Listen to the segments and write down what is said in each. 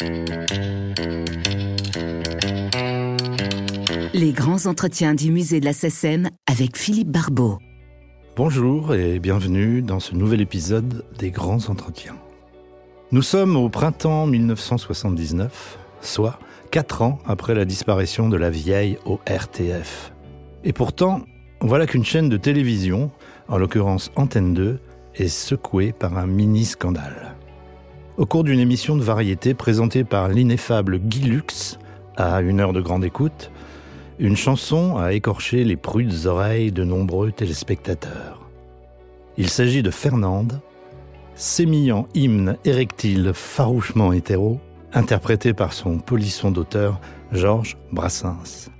Les grands entretiens du musée de la SECEM avec Philippe Barbeau. Bonjour et bienvenue dans ce nouvel épisode des grands entretiens. Nous sommes au printemps 1979, soit quatre ans après la disparition de la vieille au RTF. Et pourtant, voilà qu'une chaîne de télévision, en l'occurrence Antenne 2, est secouée par un mini-scandale. Au cours d'une émission de variété présentée par l'ineffable Guy Lux, à une heure de grande écoute, une chanson a écorché les prudes oreilles de nombreux téléspectateurs. Il s'agit de Fernande, sémillant hymne érectile farouchement hétéro, interprété par son polisson d'auteur Georges Brassens.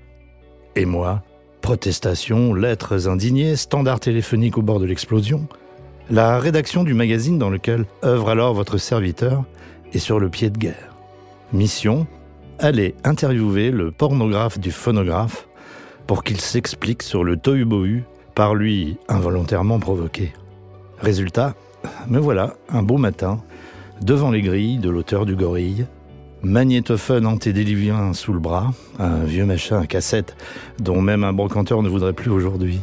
Et moi, protestations, lettres indignées, standard téléphonique au bord de l'explosion, la rédaction du magazine dans lequel œuvre alors votre serviteur est sur le pied de guerre. Mission aller interviewer le pornographe du phonographe pour qu'il s'explique sur le tohu-bohu par lui involontairement provoqué. Résultat, me voilà, un beau matin, devant les grilles de l'auteur du gorille, magnétophone antédélivien sous le bras, un vieux machin à cassette dont même un brocanteur ne voudrait plus aujourd'hui.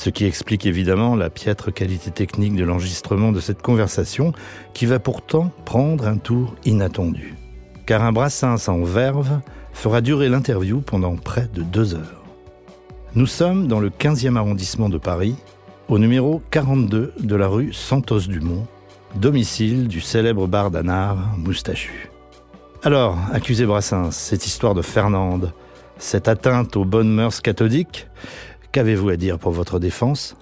Ce qui explique évidemment la piètre qualité technique de l'enregistrement de cette conversation qui va pourtant prendre un tour inattendu car un brassin sans verve fera durer l'interview pendant près de deux heures. Nous sommes dans le 15e arrondissement de Paris, au numéro 42 de la rue Santos-Dumont, domicile du célèbre bar d'Anard moustachu. Alors, accusé Brassens, cette histoire de Fernande, cette atteinte aux bonnes mœurs cathodiques, qu'avez-vous à dire pour votre défense?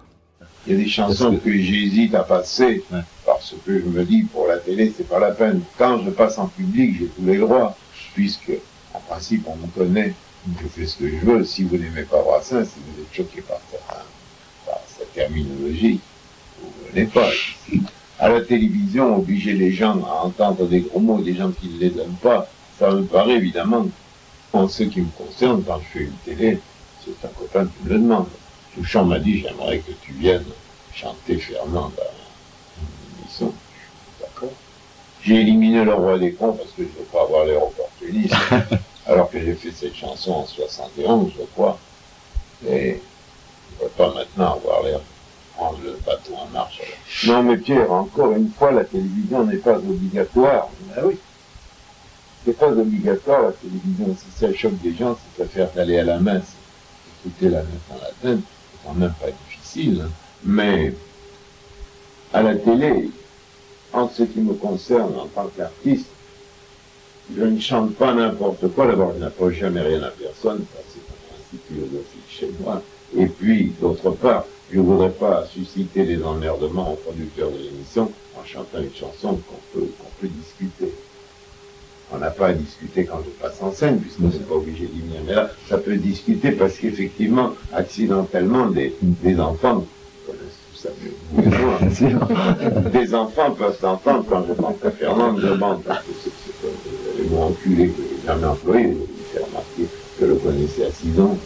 Il y a des chansons que j'hésite à passer parce que je me dis, pour la télé, c'est pas la peine. Quand je passe en public, j'ai tous les droits, puisque, en principe, on me connaît, je fais ce que je veux. Si vous n'aimez pas Brassens, si vous êtes choqué par, par sa terminologie, vous ne venez pas. À la télévision, obliger les gens à entendre des gros mots, des gens qui ne les aiment pas, ça me paraît évidemment, en ce qui me concerne, quand je fais une télé, c'est un copain qui me le demande. Touchant m'a dit, j'aimerais que tu viennes chanter Fernande D'accord J'ai éliminé le roi des cons parce que je ne veux pas avoir l'air opportuniste. alors que j'ai fait cette chanson en 71, je crois. Et je ne veux pas maintenant avoir l'air prendre le bateau en marche. Non, mais Pierre, encore une fois, la télévision n'est pas obligatoire. Ah oui. C'est pas obligatoire la télévision. Si ça choque des gens, c'est préfère d'aller à la messe. La messe en latin, c'est quand même pas difficile. Mais à la télé, en ce qui me concerne en tant qu'artiste, je ne chante pas n'importe quoi. D'abord, je n'approche jamais rien à personne, c'est un principe philosophique chez moi. Et puis, d'autre part, je ne voudrais pas susciter des emmerdements au producteur de l'émission en chantant une chanson qu'on peut, qu'on peut discuter. On n'a pas à discuter quand je passe en scène, puisque n'est pas obligé d'y venir. Mais là, ça peut discuter parce qu'effectivement, accidentellement, des, des enfants des enfants peuvent s'entendre quand je pense à Fernande de bande, parce que c'est le mot enculé que j'ai jamais employé, s'est remarqué que je le connaissais à 6 ans.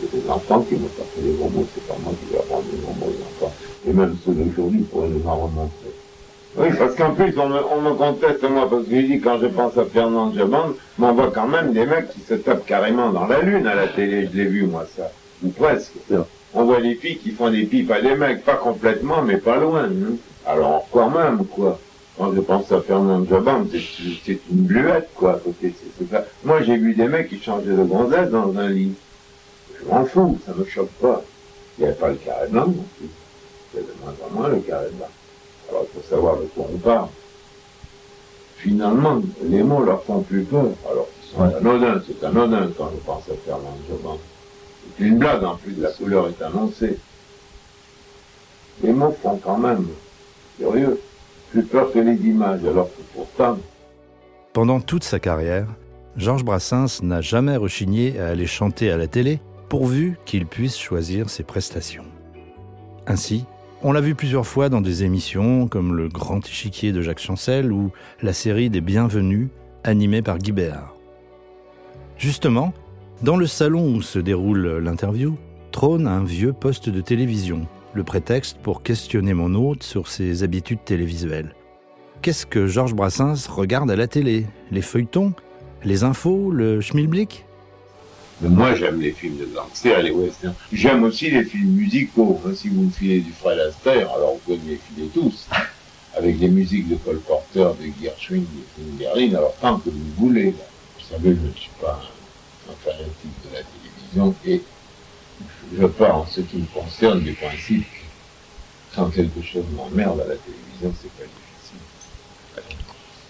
C'est des enfants qui m'ont appris les gros mots, c'est pas moi qui vais apprendre les gros mots aux enfants. Et même ceux d'aujourd'hui pourraient nous en remontrer. Oui, parce qu'en plus, on me, on me, conteste, moi, parce que je dis, quand je pense à Fernand Jabande, on voit quand même des mecs qui se tapent carrément dans la lune à la télé, je l'ai vu, moi, ça. Ou presque on voit des filles qui font des pipes à des mecs, pas complètement, mais pas loin. Hein. Alors, quand même, quoi. Quand je pense à Fernand Jabam, c'est une bluette, quoi. Moi, j'ai vu des mecs qui changeaient de gonzesse dans un lit. Je m'en fous, ça me choque pas. Il n'y avait pas le carré blanc non plus. Il y de moins en moins le carré blanc. Alors, il faut savoir de quoi on parle. Finalement, les mots leur font plus peur, alors qu'ils sont anodins. C'est anodin quand je pense à Fernand Jabam. C'est une blague en plus, la couleur est annoncée. Les mots font quand même, curieux, plus peur que les images, alors que pourtant... Pendant toute sa carrière, Georges Brassens n'a jamais rechigné à aller chanter à la télé, pourvu qu'il puisse choisir ses prestations. Ainsi, on l'a vu plusieurs fois dans des émissions comme Le Grand Échiquier de Jacques Chancel ou la série des Bienvenus, animée par Guy Béard. Justement, dans le salon où se déroule l'interview, trône un vieux poste de télévision, le prétexte pour questionner mon hôte sur ses habitudes télévisuelles. qu'est-ce que Georges Brassens regarde à la télé? Les feuilletons? Les infos? Le schmilblick? Mais moi, j'aime les films de gangsters et les westerns. J'aime aussi les films musicaux. Hein, si vous me filez du Fred Astaire, alors vous pouvez me les filer tous. Avec des musiques de Cole Porter, de Gershwin, de Fingerlin, alors tant que vous voulez. Vous savez, je ne suis pas un, un fanatique de la télévision et je pars en ce qui me concerne du principe que quand quelque chose m'emmerde à la télévision, c'est pas difficile.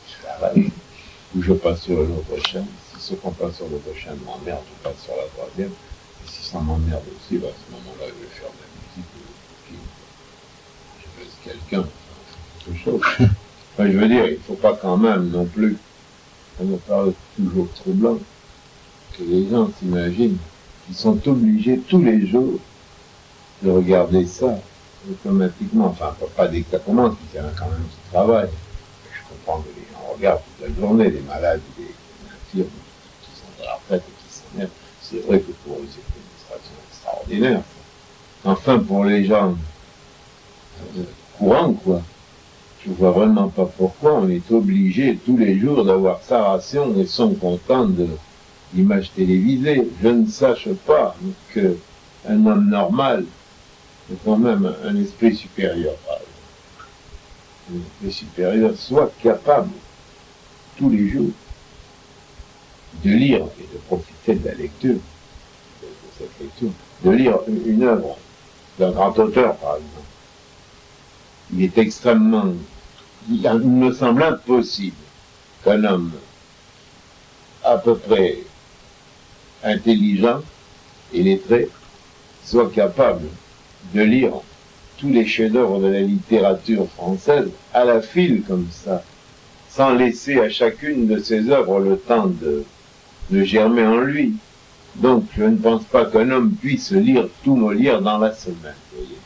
Je travaille. Ou je passe sur une autre chaîne. Si qu'on passe sur l'autre chaîne m'emmerde, je passe sur la troisième. Et si ça m'emmerde aussi, bah, à ce moment-là, je vais faire de la musique. ou- Je baisse quelqu'un. Enfin, quelque chose. Enfin, je veux dire, il ne faut pas quand même non plus. Ça me paraît toujours troublant que les gens s'imaginent ils sont obligés tous les jours de regarder ça automatiquement. Enfin, pas- dès que ça commence, il y en a quand même qui travaillent. Je comprends que les gens regardent toute la journée, les malades, les infirmes C'est vrai que pour eux, c'est une administration extraordinaire. Enfin, pour les gens euh, courants, quoi, je vois vraiment pas pourquoi on est obligé tous les jours d'avoir sa ration et sont contents de l'image télévisée. Je ne sache pas que un homme normal est quand même un esprit supérieur soit capable tous les jours de lire et de profiter de la lecture, de, cette lecture, de lire une, œuvre d'un grand auteur, par exemple. Il est extrêmement, il me semble impossible qu'un homme à peu près intelligent et lettré soit capable de lire tous les chefs-d'œuvre de la littérature française à la file comme ça, sans laisser à chacune de ses œuvres le temps de, de germer en lui. Donc, je ne pense pas qu'un homme puisse lire tout Molière dans la semaine. vous voyez.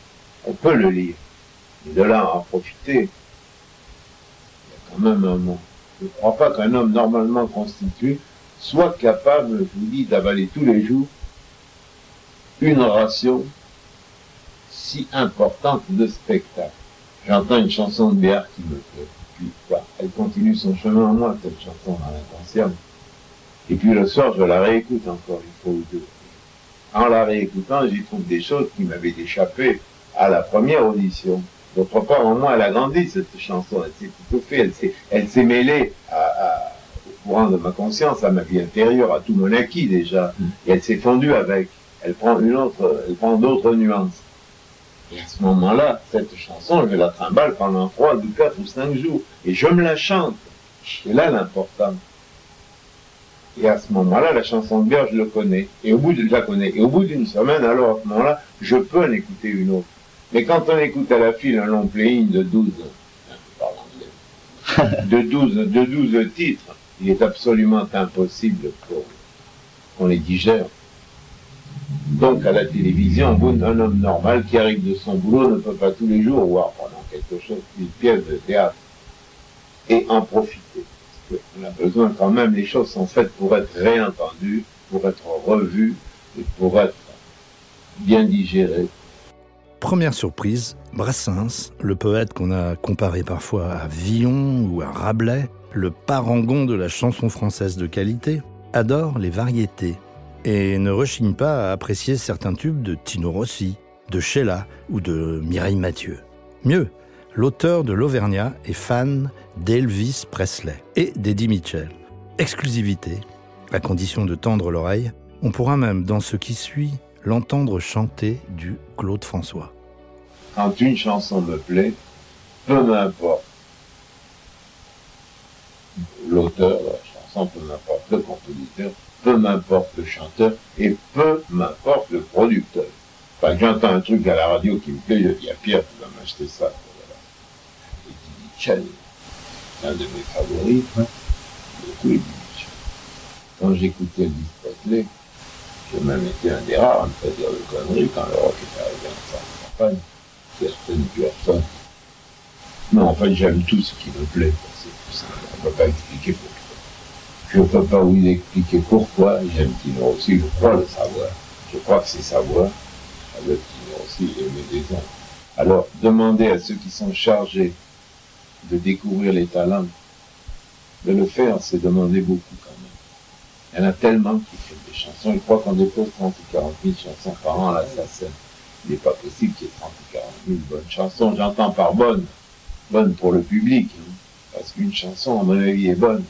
On peut le lire, mais de là à en profiter, il y a quand même un mot. Je ne crois pas qu'un homme normalement constitué soit capable, je vous dis, d'avaler tous les jours une ration si importante de spectacle. J'entends une chanson de Béard qui me plaît. Puis, elle continue son chemin en moi, cette chanson dans l'inconscient. Et puis le soir, je la réécoute encore une fois ou deux. En la réécoutant, j'y trouve des choses qui m'avaient échappé à la première audition. D'autre part, en moi, elle a grandi, cette chanson. Elle s'est étouffée, elle s'est, elle s'est mêlée à, à- au courant de ma conscience, à ma vie intérieure, à tout mon acquis déjà. Et elle s'est fondue avec. Elle prend une autre, elle prend d'autres nuances. Et à ce moment-là, cette chanson, je la trimballe pendant trois ou quatre ou cinq jours. Et je me la chante. C'est là l'important. Et à ce moment-là, la chanson de Bière, je le connais. Et au bout de, je la connais. Et au bout d'une semaine, alors, à ce moment-là, je peux en écouter une autre. Mais quand on écoute à la file un long playing de 12, hein, je parle anglais, de 12, de 12 titres, il est absolument impossible qu'on les digère. Donc, à la télévision, un homme normal qui arrive de son boulot ne peut pas tous les jours voir pendant quelque chose, une pièce de théâtre, et en profiter. Qu'on a besoin quand même, les choses sont faites pour être réentendues, pour être revues, et pour être bien digérées. Première surprise, Brassens, le poète qu'on a comparé parfois à Villon ou à Rabelais, le parangon de la chanson française de qualité, adore les variétés et ne rechigne pas à apprécier certains tubes de Tino Rossi, de Sheila ou de Mireille Mathieu. Mieux, l'auteur de l'Auvergnat est fan d'Elvis Presley et d'Eddie Mitchell. Exclusivité, à condition de tendre l'oreille, on pourra même, dans ce qui suit, l'entendre chanter du Claude François. Quand une chanson me plaît, peu m'importe l'auteur de la chanson, peu m'importe le compositeur, peu m'importe le chanteur et peu m'importe le producteur. Enfin, j'entends un truc à la radio qui me plaît, je dis à Pierre, tu vas m'acheter ça. C'est un de mes favoris. Hein. Beaucoup Eddie Mitchell. Quand j'écoutais Elvis Presley, j'ai même été un des rares à me faire dire de conneries quand le rock est arrivé en campagne. Certaines personnes. Non, en fait, j'aime tout ce qui me plaît. C'est. On ne peut pas expliquer pourquoi. Je ne peux pas vous expliquer pourquoi j'aime Tino aussi. Je crois le savoir. Je crois que c'est savoir. Avec Tino aussi, aimer des gens. Alors, demandez à ceux qui sont chargés de découvrir les talents. De le faire, c'est demander beaucoup quand même. Il y en a tellement qui font des chansons. Je crois qu'on dépose 30 ou 40 000 chansons par an à la SACEM. Il n'est pas possible qu'il y ait 30 ou 40 000 bonnes chansons. J'entends par bonne, bonne pour le public. Hein. Parce qu'une chanson, à mon avis, est bonne.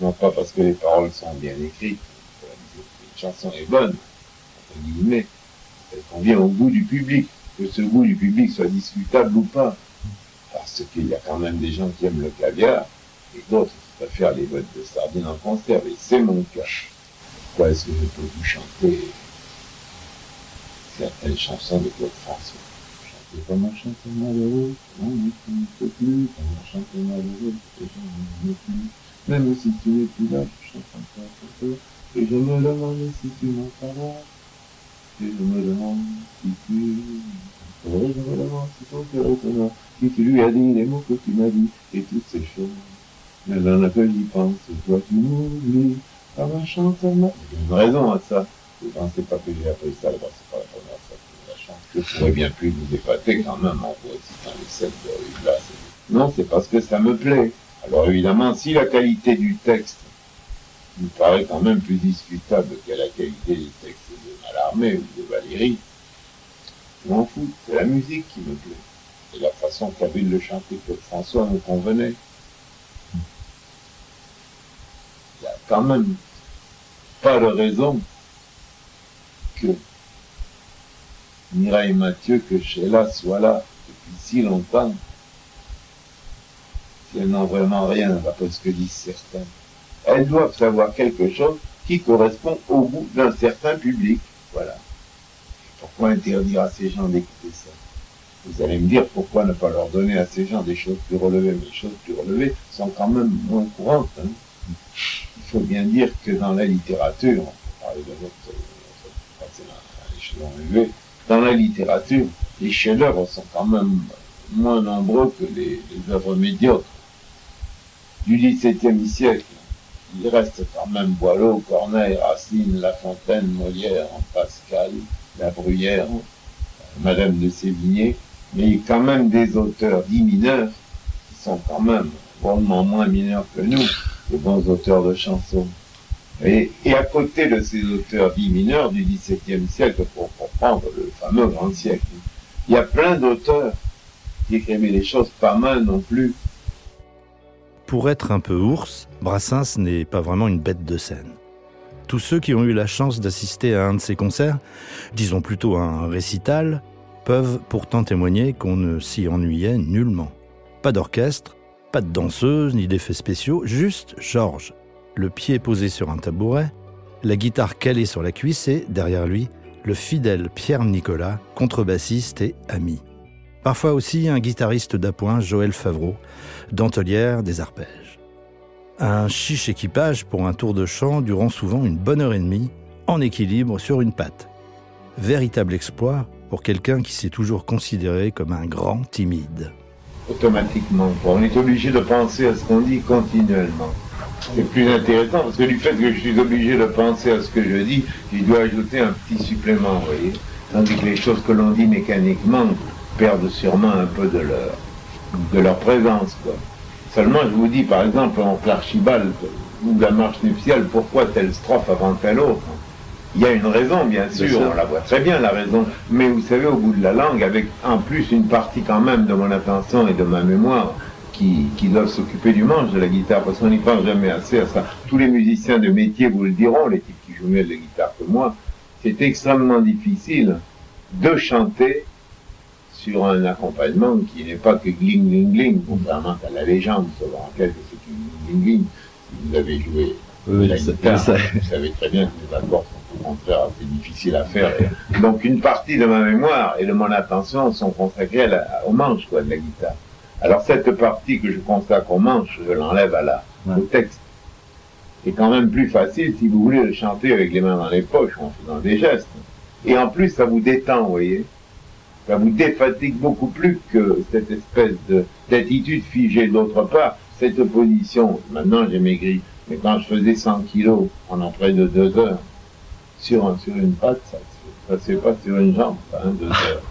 Non pas parce que les paroles sont bien écrites. Une chanson est bonne, entre guillemets. Elle convient au goût du public. Que ce goût du public soit discutable ou pas. Parce qu'il y a quand même des gens qui aiment le caviar et d'autres qui préfèrent les boîtes de sardines en conserve. Et c'est mon cas. Pourquoi est-ce que je peux vous chanter certaines chansons de Claude François? Chanter comme un chanteur malheureux, on ne plus, comme un malheureux, les gens ne plus. Même si tu n'es plus là, je chante encore un peu. Et je me demande si tu m'entends. Et je me demande si tu... Demande si ton cœur étonnant. Si tu lui as dit les mots que tu m'as dit, et toutes ces choses. Mais dans que j'y pense, toi tu m'oublies. Comme un chanteur mal... Il y a une raison à ça. Je ne pensais pas que j'ai appris ça, alors c'est pas la première fois que la chante. Je pourrais bien plus vous épater quand même en vous récitant les scènes de là. Non, c'est parce que ça me plaît. Alors évidemment, si la qualité du texte me paraît quand même plus discutable que la qualité du texte de Mallarmé ou de Valérie, je m'en fous, c'est la musique qui me plaît. Et la façon qu'avait le chanter que François me convenait. Il n'y a quand même pas de raison que Mireille Mathieu, que Sheila soit là depuis si longtemps, elles n'ont vraiment rien d'après ce que disent certains. Elles doivent savoir quelque chose qui correspond au goût d'un certain public. Voilà. Pourquoi interdire à ces gens d'écouter ça? Vous allez me dire pourquoi ne pas leur donner à ces gens des choses plus relevées, mais les choses plus relevées sont quand même moins courantes. Hein. Il faut bien dire que dans la littérature, on peut parler de notre, l'échelon élevé, dans la littérature, les chefs-d'œuvre sont quand même moins nombreux que les œuvres médiocres du XVIIe siècle. Il reste quand même Boileau, Corneille, Racine, La Fontaine, Molière, Pascal, La Bruyère, Madame de Sévigné, mais quand même des auteurs dits mineurs qui sont quand même vraiment moins mineurs que nous, de bons auteurs de chansons. Et, à côté de ces auteurs dits mineurs du XVIIe siècle, pour, pour prendre le fameux grand siècle, il y a plein d'auteurs qui écrivaient des choses pas mal non plus, pour être un peu ours, Brassens n'est pas vraiment une bête de scène. Tous ceux qui ont eu la chance d'assister à un de ses concerts, disons plutôt un récital, peuvent pourtant témoigner qu'on ne s'y ennuyait nullement. Pas d'orchestre, pas de danseuse ni d'effets spéciaux, juste Georges, le pied posé sur un tabouret, la guitare calée sur la cuisse et, derrière lui, le fidèle Pierre Nicolas, contrebassiste et ami. Parfois aussi un guitariste d'appoint, Joël Favreau, dentelière des arpèges. Un chiche équipage pour un tour de chant durant souvent une bonne heure et demie, en équilibre sur une patte. Véritable exploit pour quelqu'un qui s'est toujours considéré comme un grand timide. Automatiquement, on est obligé de penser à ce qu'on dit continuellement. C'est plus intéressant parce que du fait que je suis obligé de penser à ce que je dis, je dois ajouter un petit supplément, vous voyez. Tandis que les choses que l'on dit mécaniquement perdent sûrement un peu de leur, de leur présence. Quoi. Seulement, je vous dis, par exemple, en l'archibald ou la marche nuptiale, pourquoi telle strophe avant telle autre? Il y a une raison, bien sûr, on la voit très bien, la raison. Mais vous savez, au bout de la langue, avec en plus une partie quand même de mon attention et de ma mémoire, qui, qui doivent s'occuper du manche de la guitare, parce qu'on n'y pense jamais assez à ça. Tous les musiciens de métier vous le diront, les types qui jouent mieux de la guitare que moi, c'est extrêmement difficile de chanter sur un accompagnement qui n'est pas que gling gling gling, contrairement à la légende selon laquelle c'est une gling gling. Si vous avez joué la guitare, vous savez très bien que les accords sont au contraire assez difficiles à faire. donc une partie de ma mémoire et de mon attention sont consacrées au manche quoi, de la guitare. Alors cette partie que je consacre au manche, je l'enlève à la, au texte. C'est quand même plus facile si vous voulez le chanter avec les mains dans les poches en faisant des gestes. Et en plus, ça vous détend, vous voyez ça vous défatigue beaucoup plus que cette espèce d'attitude figée. D'autre part, cette position, maintenant j'ai maigri, mais quand je faisais 100 kilos pendant près de deux heures, sur, sur une patte, ça ne se pas sur une jambe, hein, deux heures.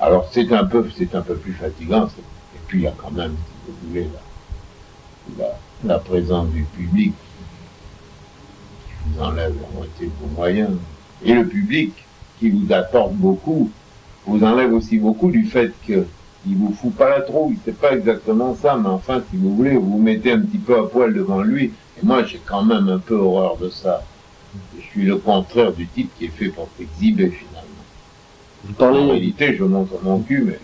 Alors c'est un peu, c'est un peu plus fatigant, c'est puis il y a quand même, si vous voulez, la, la, la présence du public qui vous enlève la moitié de vos moyens. Et le public qui vous apporte beaucoup, vous enlève aussi beaucoup du fait que il vous fout pas la trouille, c'est pas exactement ça, mais enfin, si vous voulez, vous vous mettez un petit peu à poil devant lui, et moi j'ai quand même un peu horreur de ça. Je suis le contraire du type qui est fait pour s'exhiber finalement. Vous En parlez, réalité, je montre mon cul,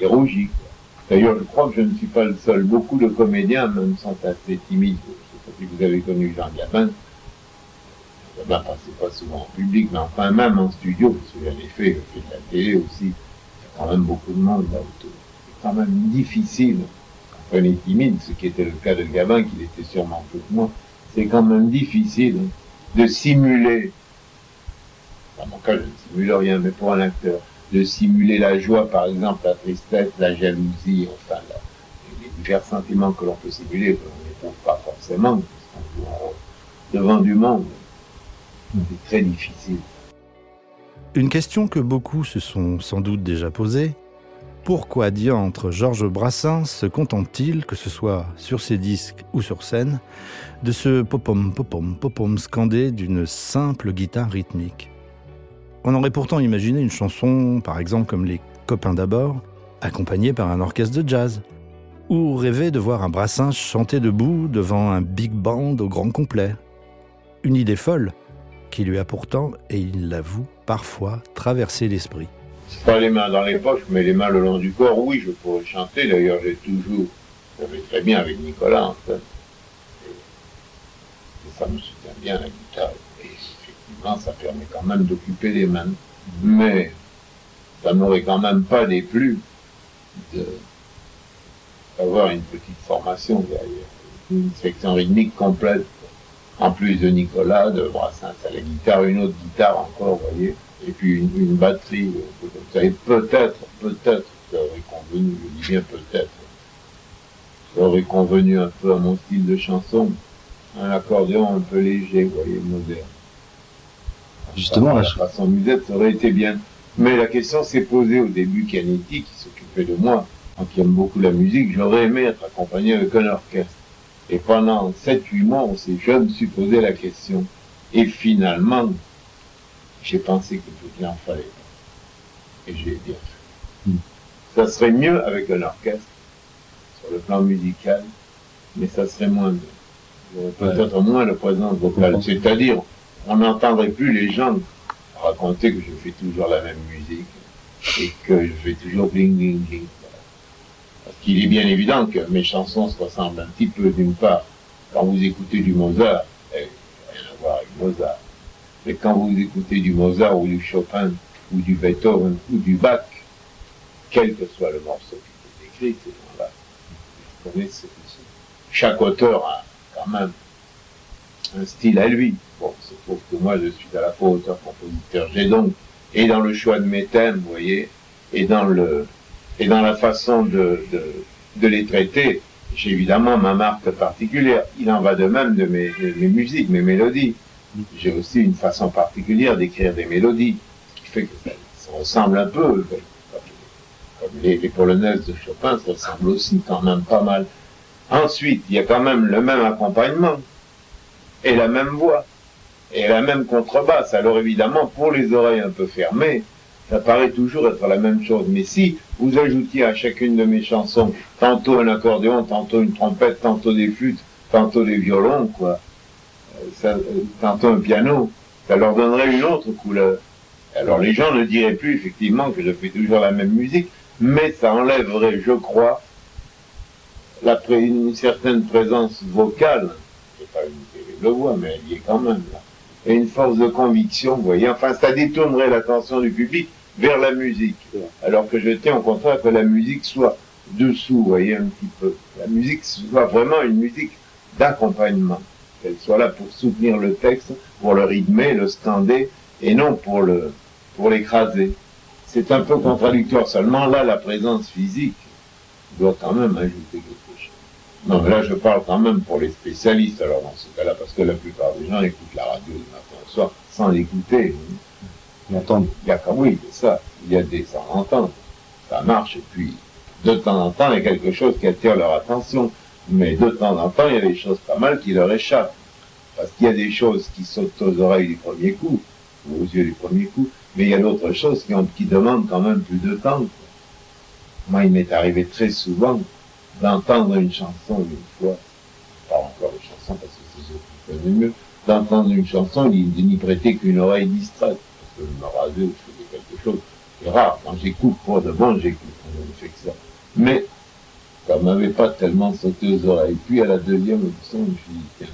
mais rougis. quoi. D'ailleurs, je crois que je ne suis pas le seul. Beaucoup de comédiens, même, sont assez timides. Je ne sais pas si vous avez connu Jean Gabin. Gabin passait pas souvent en public, mais enfin, même en studio, parce que j'en ai fait, j'ai fait de la télé aussi. Il y a quand même beaucoup de monde là autour. C'est quand même difficile. Quand on est timide, ce qui était le cas de Gabin, qu'il était sûrement plus que moi, c'est quand même difficile de simuler dans mon cas, je ne simule rien, mais pour un acteur, de simuler la joie, par exemple, la tristesse, la jalousie, enfin, les divers sentiments que l'on peut simuler, que l'on n'éprouve pas forcément, parce qu'on joue devant du monde. Une question que beaucoup se sont sans doute déjà posée. Pourquoi diantre Georges Brassens se contente-t-il, que ce soit sur ses disques ou sur scène, de ce popom popom popom scandé d'une simple guitare rythmique? On aurait pourtant imaginé une chanson, par exemple comme Les Copains d'abord, accompagnée par un orchestre de jazz, ou rêver de voir un Brassens chanter debout devant un big band au grand complet. Une idée folle qui lui a pourtant, et il l'avoue, parfois traversé l'esprit. C'est pas les mains dans les poches, mais les mains le long du corps, oui, je pourrais chanter. D'ailleurs, j'ai toujours, ça fait très bien avec Nicolas, en fait. Et, ça me soutient bien la guitare. Et effectivement, ça permet quand même d'occuper les mains. Mais ça m'aurait quand même pas déplu d'avoir une petite formation derrière. Une section rythmique complète. En plus de Nicolas, de Brassens à la guitare, une autre guitare encore, vous voyez et puis une, une batterie, euh, un peu comme ça. Et peut-être, peut-être, ça aurait convenu, je dis bien peut-être, ça aurait convenu un peu à mon style de chanson, un accordéon un peu léger, vous voyez, moderne. Justement, la façon musette, ça aurait été bien. Mais la question s'est posée au début, Canetti, qui s'occupait de moi, moi qui aime beaucoup la musique, j'aurais aimé être accompagné avec un orchestre. Et pendant 7-8 mois, on s'est, je me suis posé la question. Et finalement, j'ai pensé que tout en fallait. Et j'ai bien fait. Hmm. Ça serait mieux avec un orchestre, sur le plan musical, mais ça serait moins bien. Peut-être moins de présence vocale. C'est-à-dire, on n'entendrait plus les gens raconter que je fais toujours la même musique et que je fais toujours bling bling bling. Parce qu'il est bien évident que mes chansons se ressemblent un petit peu d'une part. Quand vous écoutez du Mozart, eh, rien à voir avec Mozart. Mais quand vous écoutez du Mozart ou du Chopin ou du Beethoven ou du Bach, quel que soit le morceau qui est écrit, ces gens-là, vous connaissez. Chaque auteur a quand même un style à lui. Bon, c'est trouve que moi, je suis à la fois auteur-compositeur. J'ai donc, et dans le choix de mes thèmes, vous voyez, et dans le, et dans la façon de, les traiter, j'ai évidemment ma marque particulière. Il en va de même de mes, mes musiques, mes mélodies. J'ai aussi une façon particulière d'écrire des mélodies, ce qui fait que ça, ressemble un peu, comme, les polonaises de Chopin, ça ressemble aussi quand même pas mal. Ensuite, il y a quand même le même accompagnement et la même voix et la même contrebasse. Alors évidemment, pour les oreilles un peu fermées, ça paraît toujours être la même chose. Mais si vous ajoutiez à chacune de mes chansons tantôt un accordéon, tantôt une trompette, tantôt des flûtes, tantôt des violons, quoi, euh, euh, tantôt un piano, ça leur donnerait une autre couleur. Alors les gens ne diraient plus effectivement que je fais toujours la même musique, mais ça enlèverait, je crois, une certaine présence vocale. C'est pas une terrible voix, mais elle y est quand même là. Et une force de conviction, vous voyez. Enfin, ça détournerait l'attention du public vers la musique. Alors que je tiens au contraire que la musique soit dessous, vous voyez, un petit peu. La musique soit vraiment une musique d'accompagnement. Qu'elle soit là pour soutenir le texte, pour le rythmer, le scander, et non pour le, pour l'écraser. C'est un peu contradictoire. Seulement là, la présence physique doit quand même ajouter quelque chose. Non, mais là, je parle quand même pour les spécialistes, alors dans ce cas-là, parce que la plupart des gens écoutent la radio du matin au soir sans l'écouter. Ils entendent. Il y a quand c'est ça. Il y a des sans entendre. Ça marche, et puis De temps en temps, il y a quelque chose qui attire leur attention. Mais de temps en temps, il y a des choses pas mal qui leur échappent. Parce qu'il y a des choses qui sautent aux oreilles du premier coup, ou aux yeux du premier coup, mais il y a d'autres choses qui, demandent quand même plus de temps. Moi, il m'est arrivé très souvent d'entendre une chanson une fois, pas encore une chanson parce que c'est ce qui connaît mieux, d'entendre une chanson de n'y prêter qu'une oreille distraite. Je me rasais ou je faisais quelque chose. C'est rare. Quand j'écoute bon, j'écoute. Je ne fais que ça. Mais, ça m'avait pas tellement sauté aux oreilles. Puis à la deuxième audition, je me suis dit, tiens.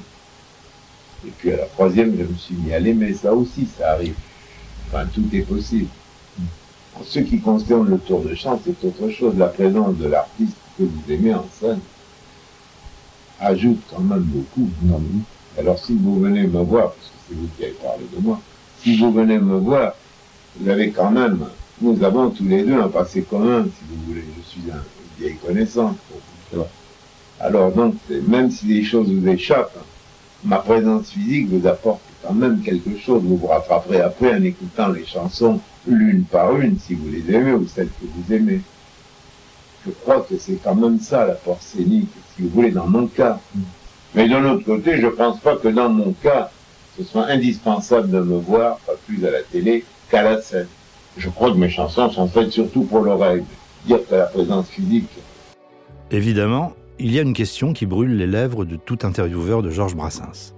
Et puis à la troisième, je me suis mis à l'aimer. Ça aussi, ça arrive. Enfin, tout est possible. En ce qui concerne le tour de chant, c'est autre chose. La présence de l'artiste que vous aimez en scène ajoute quand même beaucoup. Alors si vous venez me voir, parce que c'est vous qui avez parlé de moi, si vous venez me voir, vous avez quand même, nous avons tous les deux un passé commun, si vous voulez. Je suis un vieille connaissance. Alors donc, même si les choses vous échappent, ma présence physique vous apporte quand même quelque chose. Vous vous rattraperez après en écoutant les chansons l'une par une, si vous les aimez ou celles que vous aimez. Je crois que c'est quand même ça la force scénique, si vous voulez, dans mon cas. Mais d'un autre côté, je pense pas que dans mon cas, ce soit indispensable de me voir, pas plus à la télé qu'à la scène. Je crois que mes chansons sont faites surtout pour l'oreille. Dire que la présence physique. Évidemment, il y a une question qui brûle les lèvres de tout intervieweur de Georges Brassens.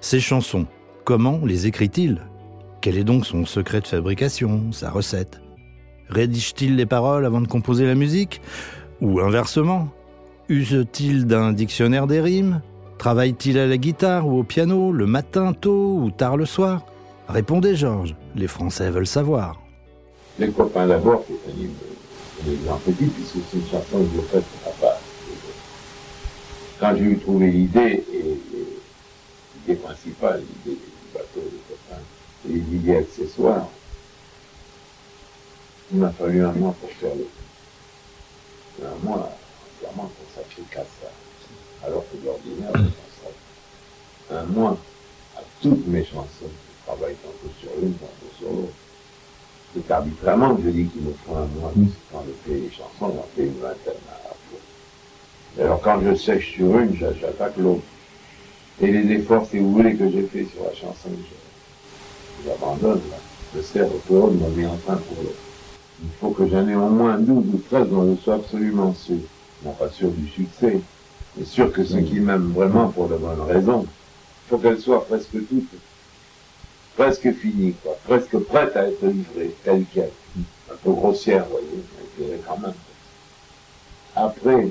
Ces chansons, comment les écrit-il? Quel est donc son secret de fabrication, sa recette? Rédige-t-il les paroles avant de composer la musique? Ou inversement Use-t-il d'un dictionnaire des rimes? Travaille-t-il à la guitare ou au piano le matin tôt ou tard le soir? Répondez Georges, les Français veulent savoir. Les copains d'abord, c'est un livre, petit, puisque c'est une chanson que je fais pour papa. Quand j'ai eu trouvé l'idée, et, l'idée principale, l'idée du bateau, des copains, et l'idée accessoire, il m'a fallu un mois pour faire le Un mois entièrement consacré qu'à ça. Alors que d'ordinaire, je consacre un mois à toutes mes chansons. Je travaille tantôt sur l'une, tantôt sur l'autre. C'est arbitrairement que je dis qu'il me faut un mois, parce que quand je fais les chansons, j'en fais une vingtaine à la fois. Alors quand je sèche sur une, j'attaque l'autre. Et les efforts, si vous voulez, que j'ai fait sur la chanson, j'abandonne. Je sers au pour de me met en train pour l'autre. Il faut que j'en ai au moins 12 ou 13 dont je sois absolument sûr. Non pas sûr du succès, mais sûr que ceux qui m'aiment vraiment pour de bonnes raisons, il faut qu'elles soient presque toutes, presque finies, quoi, presque prêtes à être livrées, telles quelles. Un peu grossière, vous voyez, mais je dirais quand même. Après,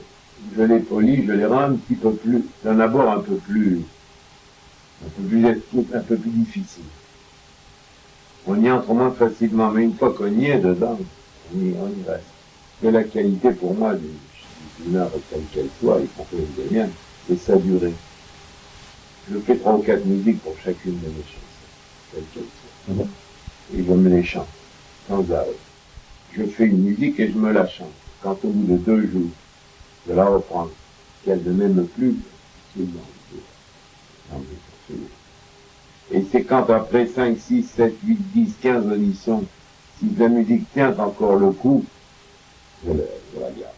je les polis, je les rends un petit peu plus, d'un abord un peu plus, un peu plus, un peu plus difficile. On y entre moins facilement, mais une fois qu'on y est dedans, on y, on y reste. Mais la qualité pour moi du, d'une œuvre quelle qu'elle soit, y compris les miennes, c'est sa durée. Je fais trois ou quatre musiques pour chacune de mes chansons, quelle qu'elle soit. Et je me les chante, sans arrêt. Je fais une musique et je me la chante. Quand au bout de deux jours, je la reprends, qu'elle ne m'aime plus, je et c'est quand après 5, 6, 7, 8, 10, 15 auditions, si la musique tient encore le coup, je, le, je la garde.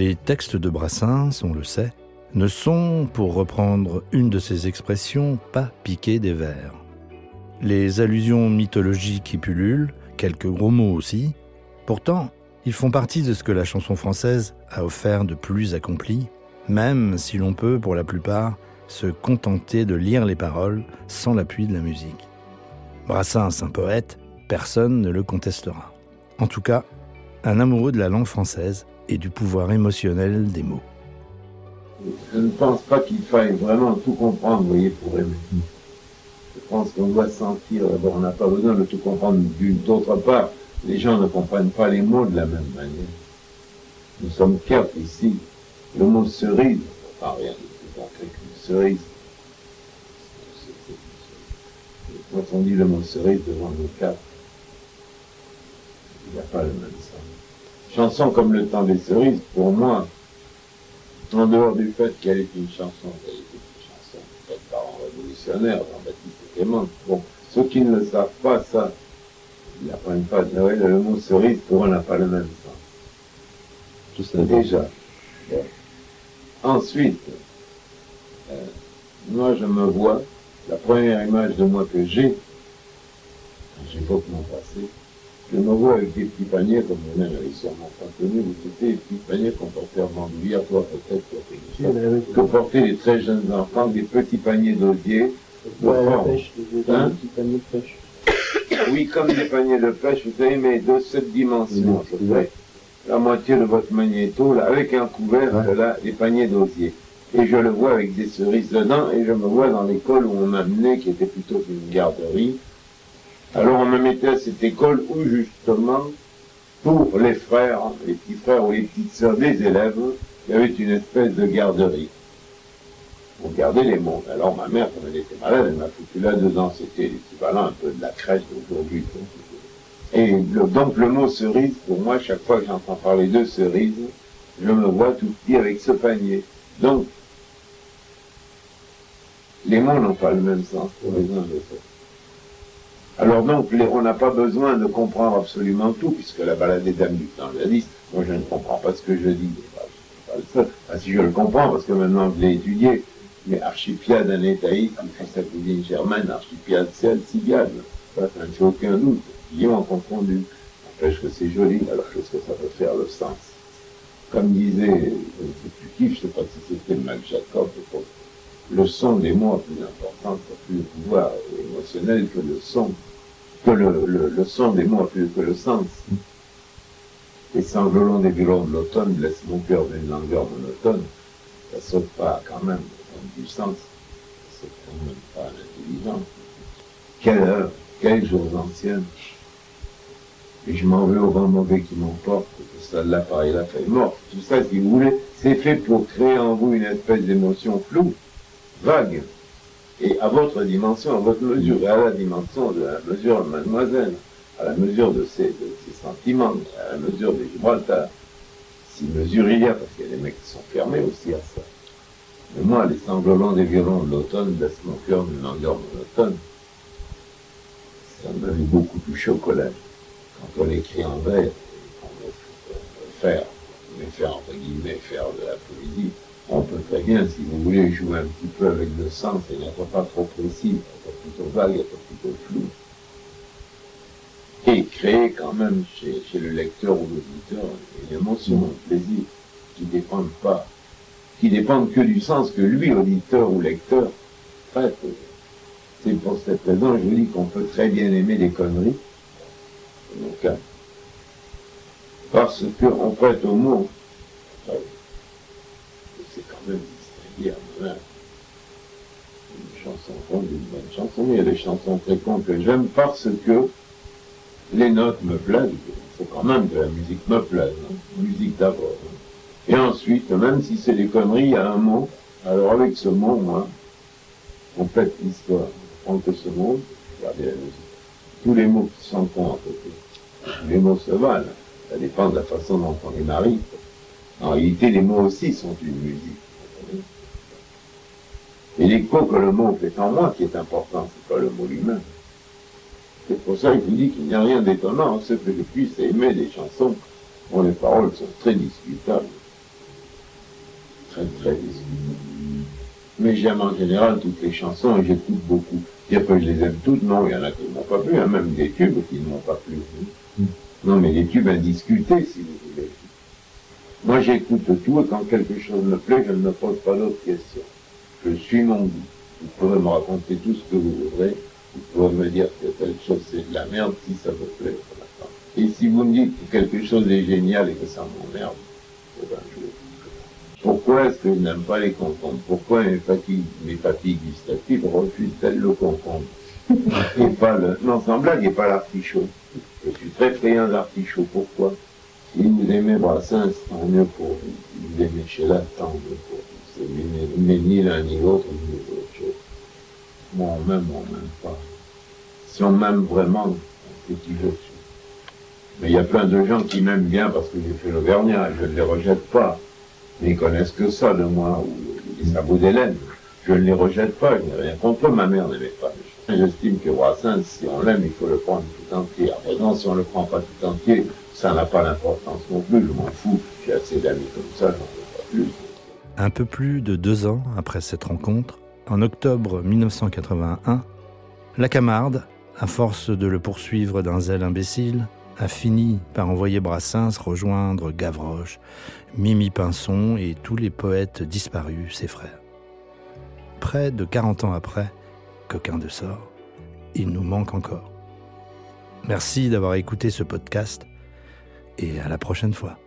Les textes de Brassens, on le sait, ne sont, pour reprendre une de ses expressions, pas piqués des vers. Les allusions mythologiques y pullulent, quelques gros mots aussi. Pourtant, ils font partie de ce que la chanson française a offert de plus accompli, même si l'on peut, pour la plupart, se contenter de lire les paroles sans l'appui de la musique. Brassens, un poète, personne ne le contestera. En tout cas, un amoureux de la langue française et du pouvoir émotionnel des mots. Je ne pense pas qu'il faille vraiment tout comprendre, vous voyez, pour aimer. Je pense qu'on doit sentir, d'abord, on n'a pas besoin de tout comprendre d'autre part. Les gens ne comprennent pas les mots de la même manière. Nous sommes quatre ici. Le mot cerise, pas rien cerise. Quand on dit le mot cerise devant nos quatre, il n'y a pas le même sens. Chanson comme le temps des cerises, pour moi, en dehors du fait qu'elle est une chanson, qu'elle est une chanson faite par un révolutionnaire, Jean-Baptiste Clément, bon, ceux qui ne le savent pas, ça, ils n'apprennent pas. Le mot cerise, pour eux, n'a pas le même sens. tout ça. Déjà. Ensuite, euh, moi je me vois, la première image de moi que j'ai, j'évoque mon passé, je me vois avec des petits paniers, comme vous même avez sûrement pas connu, vous c'était des petits paniers qu'on portait en bandoulière, toi peut-être, chose, que portaient les très jeunes enfants, des petits paniers d'osier, de Ouais, la forme. pêche, des Hein? petits paniers de pêche. Oui, comme des paniers de pêche, vous savez, mais de cette dimension, à peu près. La moitié de votre magnéto, là, avec un couvert, Ouais. là, des paniers d'osier. Et je le vois avec des cerises dedans, et je me vois dans l'école où on m'a amené, qui était plutôt une garderie. Alors on me mettait à cette école où, justement, pour les frères, les petits frères ou les petites sœurs des élèves, il y avait une espèce de garderie. On gardait les mondes. Alors ma mère, comme elle était malade, elle m'a foutu là dedans. C'était l'équivalent un peu de la crèche d'aujourd'hui. Et donc le mot cerise, pour moi, chaque fois que j'entends parler de cerise, je me vois tout petit avec ce panier. Donc, les mots n'ont pas le même sens pour les uns et les autres. Alors donc, on n'a pas besoin de comprendre absolument tout, puisque la balade des dames du temps l'a dit. Moi, je ne comprends pas ce que je dis. Bah, je suis pas le seul. Enfin, si je le comprends, parce que maintenant je l'ai étudié, mais Archipiade fait sa cousine germaine, Archipiade c'est Alcibiade. Ça, ça ne fait aucun doute. Ils ont confondu. N'empêche que c'est joli, alors qu'est-ce que ça peut faire le sens? Comme disait, qui, je ne sais pas si c'était Mac Jacob, le son des mots a plus d'importance, a plus de pouvoir émotionnel que le son, que le, le, le son des mots a plus que le sens. Les sanglots des violons de l'automne blessent mon cœur d'une langueur monotone. Ça saute pas quand même du sens, ça saute quand même pas l'intelligence. Quelle heure, quels jours anciens. Et je m'en vais au vent mauvais qui m'emporte, que ça l'appareil la fait mort. Tout ça, si vous voulez, c'est fait pour créer en vous une espèce d'émotion floue, vague, et à votre dimension, à votre mesure, et à la dimension de la mesure de mademoiselle, à la mesure de ses, sentiments, à la mesure des Gibraltar. Si mesure il y a, parce qu'il y a des mecs qui sont fermés aussi à ça. Mais moi, les sanglots des violons de l'automne laissent mon cœur d'une langueur monotone. Ça m'avait beaucoup touché au collège. Quand on écrit en vers, on veut faire, mais faire entre guillemets, faire de la poésie, on peut très bien, si vous voulez, jouer un petit peu avec le sens et n'être pas trop précis, être plutôt vague, être plutôt flou. Et créer quand même chez, le lecteur ou l'auditeur une émotion, un plaisir, qui ne dépendent pas, qui dépendent que du sens que lui, auditeur ou lecteur, prête. C'est pour cette raison, je dis qu'on peut très bien aimer des conneries, donc, parce qu'on prête au mot. Une chanson une bonne chanson, il y a des chansons très cons que j'aime parce que les notes me plaisent. Il faut quand même que la musique me plaise. hein. Musique d'abord. hein. Et ensuite, même si c'est des conneries, il y a un mot. Alors avec ce mot, moi, on complète l'histoire. On que ce mot, regardez la musique. Tous les mots qui cons à côté. Les mots se valent. Ça dépend de la façon dont on les marie. En réalité, les mots aussi sont une musique. Et l'écho que le mot fait en moi qui est important, c'est pas le mot lui-même. C'est pour ça que je vous dis qu'il n'y a rien d'étonnant à ce que je puisse aimer des chansons dont les paroles sont très discutables. Très, très discutables. Mais j'aime en général toutes les chansons et j'écoute beaucoup. Dire que je les aime toutes, non, il y en a qui ne m'ont pas plu, hein, même des tubes qui ne m'ont pas plu. Non, mais des tubes indiscutés, si vous voulez. Moi, j'écoute tout et quand quelque chose me plaît, je ne me pose pas d'autres questions. Je suis mon goût. Vous pouvez me raconter tout ce que vous voudrez. Vous pouvez me dire que telle chose c'est de la merde si ça vous plaît. Et si vous me dites que quelque chose est génial et que ça m'emmerde, eh ben, pourquoi est-ce que je n'aime pas les confondre Pourquoi mes papilles, gustatives refusent-elles le confondre Et pas. Non, sans blague, et pas l'artichaut. Je suis très friand d'artichaut. Pourquoi? Si vous aimez Brassens, tant mieux pour vous. Si vous aimez Sheila, tant mieux pour vous. Mais, ni l'un ni l'autre, ni autre chose. Moi, on m'aime, on m'aime pas. Si on m'aime vraiment, c'est qui je suis. Mais il y a plein de gens qui m'aiment bien parce que j'ai fait l'Auvergnat, je ne les rejette pas. Mais ils connaissent que ça de moi, ou les sabots d'Hélène. Je ne les rejette pas, je n'ai rien contre eux, ma mère n'aimait pas. J'estime que Brassens, si on l'aime, il faut le prendre tout entier. Après, non, si on le prend pas tout entier, ça n'a pas d'importance non plus. Je m'en fous. J'ai assez d'amis comme ça, j'en veux pas plus. Un peu plus de deux ans après cette rencontre, en octobre 1981, la Camarde, à force de le poursuivre d'un zèle imbécile, a fini par envoyer Brassens rejoindre Gavroche, Mimi Pinson et tous les poètes disparus, ses frères. Près de 40 ans après, coquin de sort, il nous manque encore. Merci d'avoir écouté ce podcast et à la prochaine fois.